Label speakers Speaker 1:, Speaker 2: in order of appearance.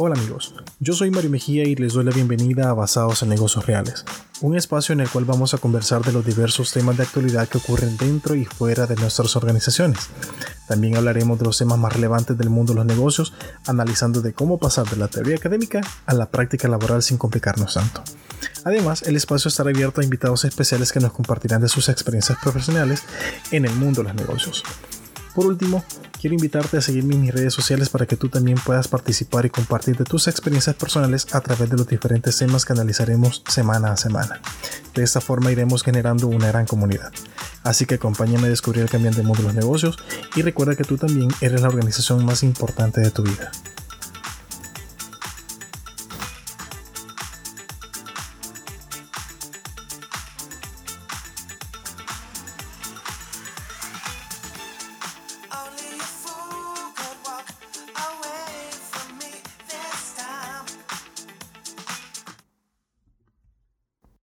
Speaker 1: Hola amigos, yo soy Mario Mejía y les doy la bienvenida a Basados en Negocios Reales, un espacio en el cual vamos a conversar de los diversos temas de actualidad que ocurren dentro y fuera de nuestras organizaciones. También hablaremos de los temas más relevantes del mundo de los negocios, analizando de cómo pasar de la teoría académica a la práctica laboral sin complicarnos tanto. Además, el espacio estará abierto a invitados especiales que nos compartirán de sus experiencias profesionales en el mundo de los negocios. Por último, quiero invitarte a seguirme en mis redes sociales para que tú también puedas participar y compartir de tus experiencias personales a través de los diferentes temas que analizaremos semana a semana. De esta forma iremos generando una gran comunidad. Así que acompáñame a descubrir el cambiante mundo de los negocios y recuerda que tú también eres la organización más importante de tu vida.